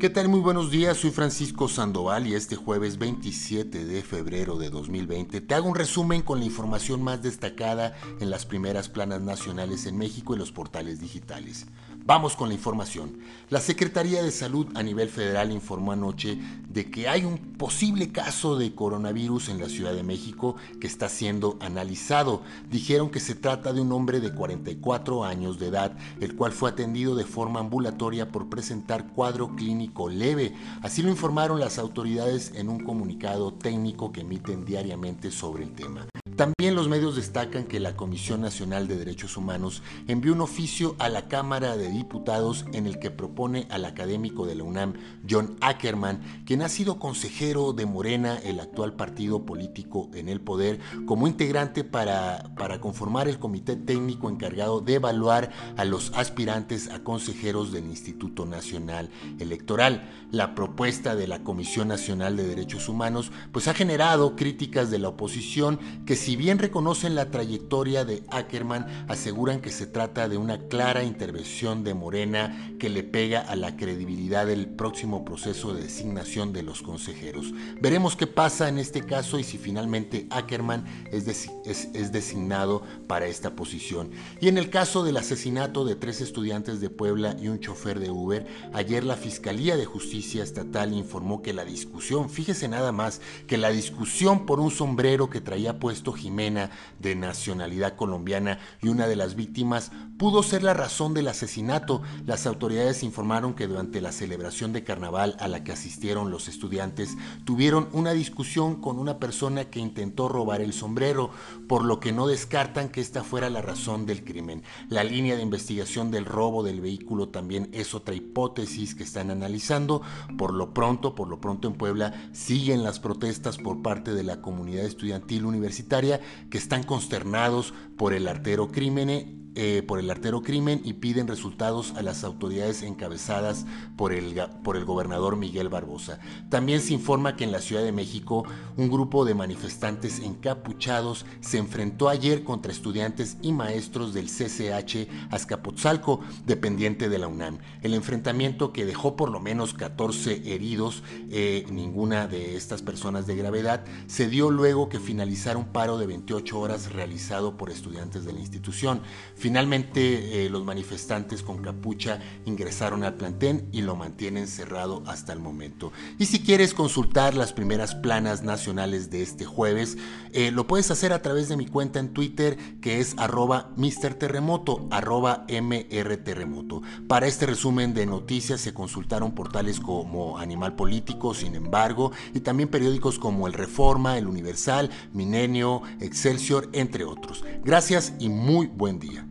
¿Qué tal? Muy buenos días, soy Francisco Sandoval y este jueves 27 de febrero de 2020 te hago un resumen con la información más destacada en las primeras planas nacionales en México y los portales digitales. Vamos con la información. La Secretaría de Salud a nivel federal informó anoche de que hay un posible caso de coronavirus en la Ciudad de México que está siendo analizado. Dijeron que se trata de un hombre de 44 años de edad, el cual fue atendido de forma ambulatoria por presentar cuadro clínico leve. Así lo informaron las autoridades en un comunicado técnico que emiten diariamente sobre el tema. También los medios destacan que la Comisión Nacional de Derechos Humanos envió un oficio a la Cámara de Diputados en el que propone al académico de la UNAM, John Ackerman, quien ha sido consejero de Morena, el actual partido político en el poder, como integrante para, para conformar el comité técnico encargado de evaluar a los aspirantes a consejeros del Instituto Nacional Electoral. La propuesta de la Comisión Nacional de Derechos Humanos pues ha generado críticas de la oposición que si bien reconocen la trayectoria de Ackerman, aseguran que se trata de una clara intervención de Morena que le pega a la credibilidad del próximo proceso de designación de los consejeros. Veremos qué pasa en este caso y si finalmente Ackerman es designado para esta posición. Y en el caso del asesinato de tres estudiantes de Puebla y un chofer de Uber, ayer la Fiscalía de Justicia Estatal informó que la discusión, fíjese nada más, que la discusión por un sombrero que traía puesto Jimena, de nacionalidad colombiana y una de las víctimas, pudo ser la razón del asesinato. Las autoridades informaron que durante la celebración de carnaval a la que asistieron los estudiantes, tuvieron una discusión con una persona que intentó robar el sombrero, por lo que no descartan que esta fuera la razón del crimen. La línea de investigación del robo del vehículo también es otra hipótesis que están analizando. Por lo pronto, por lo pronto en Puebla siguen las protestas por parte de la comunidad estudiantil universitaria que están consternados por el artero crimen eh, por el artero crimen y piden resultados a las autoridades encabezadas por el, por el gobernador Miguel Barbosa. También se informa que en la Ciudad de México un grupo de manifestantes encapuchados se enfrentó ayer contra estudiantes y maestros del CCH Azcapotzalco, dependiente de la UNAM. El enfrentamiento que dejó por lo menos 14 heridos, eh, ninguna de estas personas de gravedad, se dio luego que finalizara un paro de 28 horas realizado por estudiantes de la institución. Finalmente, eh, los manifestantes con capucha ingresaron al plantén y lo mantienen cerrado hasta el momento. Y si quieres consultar las primeras planas nacionales de este jueves, eh, lo puedes hacer a través de mi cuenta en Twitter, que es arroba Terremoto, arroba mrterremoto. Para este resumen de noticias se consultaron portales como Animal Político, sin embargo, y también periódicos como El Reforma, El Universal, Milenio, Excelsior, entre otros. Gracias y muy buen día.